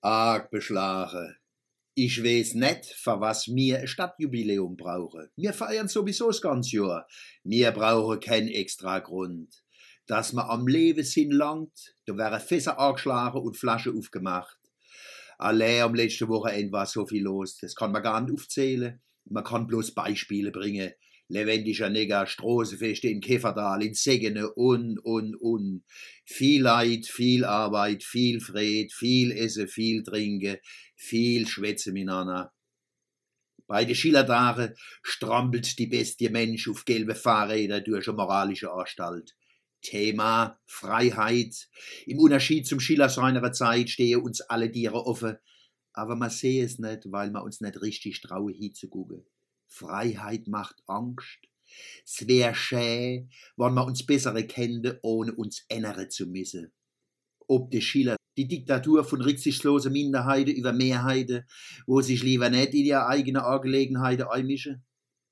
Arg beschlagen. Ich weiß nicht, für was ein Stadtjubiläum brauchen. Wir feiern sowieso das ganze Jahr. Wir brauchen keinen extra Grund. Dass man am Leben sind langt, da wäre Fässer angeschlagen und Flaschen aufgemacht. Allein am letzten Wochenende war so viel los, das kann man gar nicht aufzählen. Man kann bloß Beispiele bringen. Levendiger Neger, Straßenfeste in Käferdal, in Segene und, und, und. Viel Leid, viel Arbeit, viel Fred, viel Essen, viel Trinken, viel Schwätze miteinander. Bei den Schillertagen strampelt die bestie Mensch auf gelbe Fahrräder durch eine moralische Anstalt. Thema Freiheit. Im Unterschied zum Schiller seiner Zeit stehe uns alle Tiere offen, aber man sehe es nicht, weil man uns nicht richtig traue hinzugucken. Freiheit macht Angst. Es wär schä, wann man uns bessere kennte, ohne uns ändere zu müssen. Ob de Schiller die Diktatur von rücksichtslosen Minderheiten über Mehrheiten, wo sich lieber nicht in ihre eigene Angelegenheiten einmischen?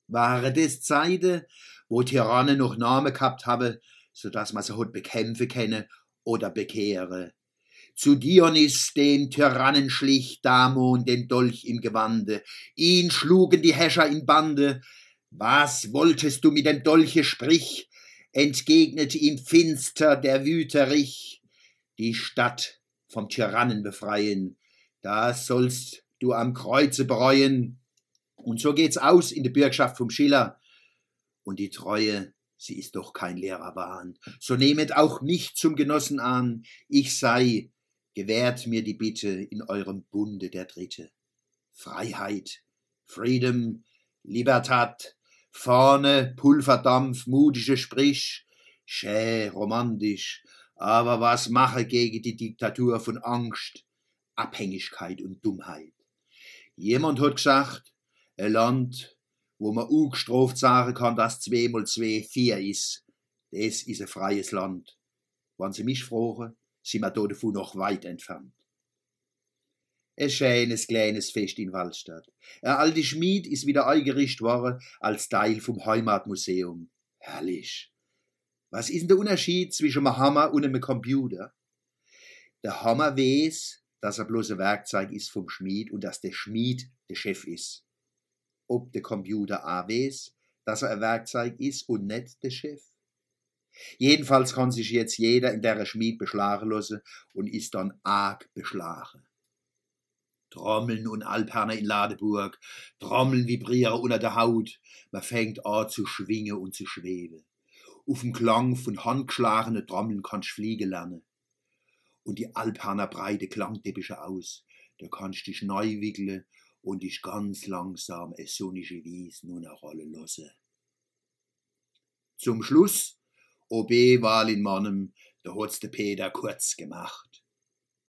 Waren das Zeiten, wo Tyrannen noch Namen gehabt haben, so dass man sie heute bekämpfen kenne oder bekehre? Zu Dionys, dem Tyrannen schlich Damon den Dolch im Gewande, ihn schlugen die Häscher in Bande. Was wolltest du mit dem Dolche sprich? entgegnete ihm finster der Wüterich. Die Stadt vom Tyrannen befreien, das sollst du am Kreuze bereuen. Und so geht's aus in der Bürgschaft vom Schiller. Und die Treue, sie ist doch kein leerer Wahn. So nehmet auch mich zum Genossen an, ich sei gewährt mir die Bitte in eurem Bunde der Dritte. Freiheit, Freedom, Libertat, vorne Pulverdampf, mutige Sprich, schä, romantisch, aber was mache gegen die Diktatur von Angst, Abhängigkeit und Dummheit? Jemand hat gesagt, ein Land, wo man ungestroft sagen kann, dass zwei mal zwei vier ist, das ist ein freies Land. Wenn Sie mich fragen, sind wir davon noch weit entfernt. Ein schönes kleines Fest in Waldstadt. Ein alte Schmied ist wieder eingerichtet worden als Teil vom Heimatmuseum. Herrlich. Was ist denn der Unterschied zwischen einem Hammer und einem Computer? Der Hammer weiß, dass er bloß ein Werkzeug ist vom Schmied und dass der Schmied der Chef ist. Ob der Computer auch weiß, dass er ein Werkzeug ist und nicht der Chef? Jedenfalls kann sich jetzt jeder in der Schmied beschlagen lassen und ist dann arg beschlagen. Trommeln und Alperner in Ladeburg, Trommeln vibrieren unter der Haut, man fängt an zu schwingen und zu schweben. Auf dem Klang von handgeschlagenen Trommeln kannst fliegen lernen. Und die Alperner breite Klangteppiche aus, da kannst dich neu wickeln und dich ganz langsam es sonnige Wiesen und Rolle lassen. Zum Schluss OB-Wahl in Mannem, da hat's der Peter kurz gemacht.